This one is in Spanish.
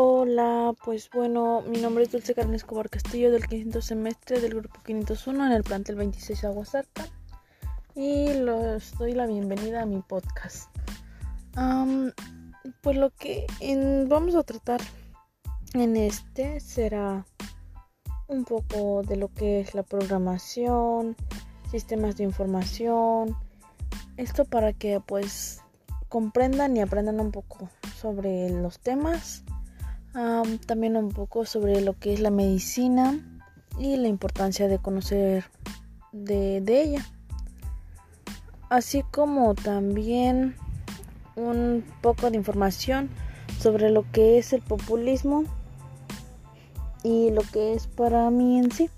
Hola, pues bueno, mi nombre es Dulce Carmen Escobar Castillo del 500 semestre del grupo 501 en el plantel 26 Aguasarca y les doy la bienvenida a mi podcast. pues lo que vamos a tratar en este será un poco de lo que es la programación, sistemas de información, esto para que pues comprendan y aprendan un poco sobre los temas también un poco sobre lo que es la medicina y la importancia de conocer de ella. Así como también un poco de información sobre lo que es el populismo y lo que es para mí en sí.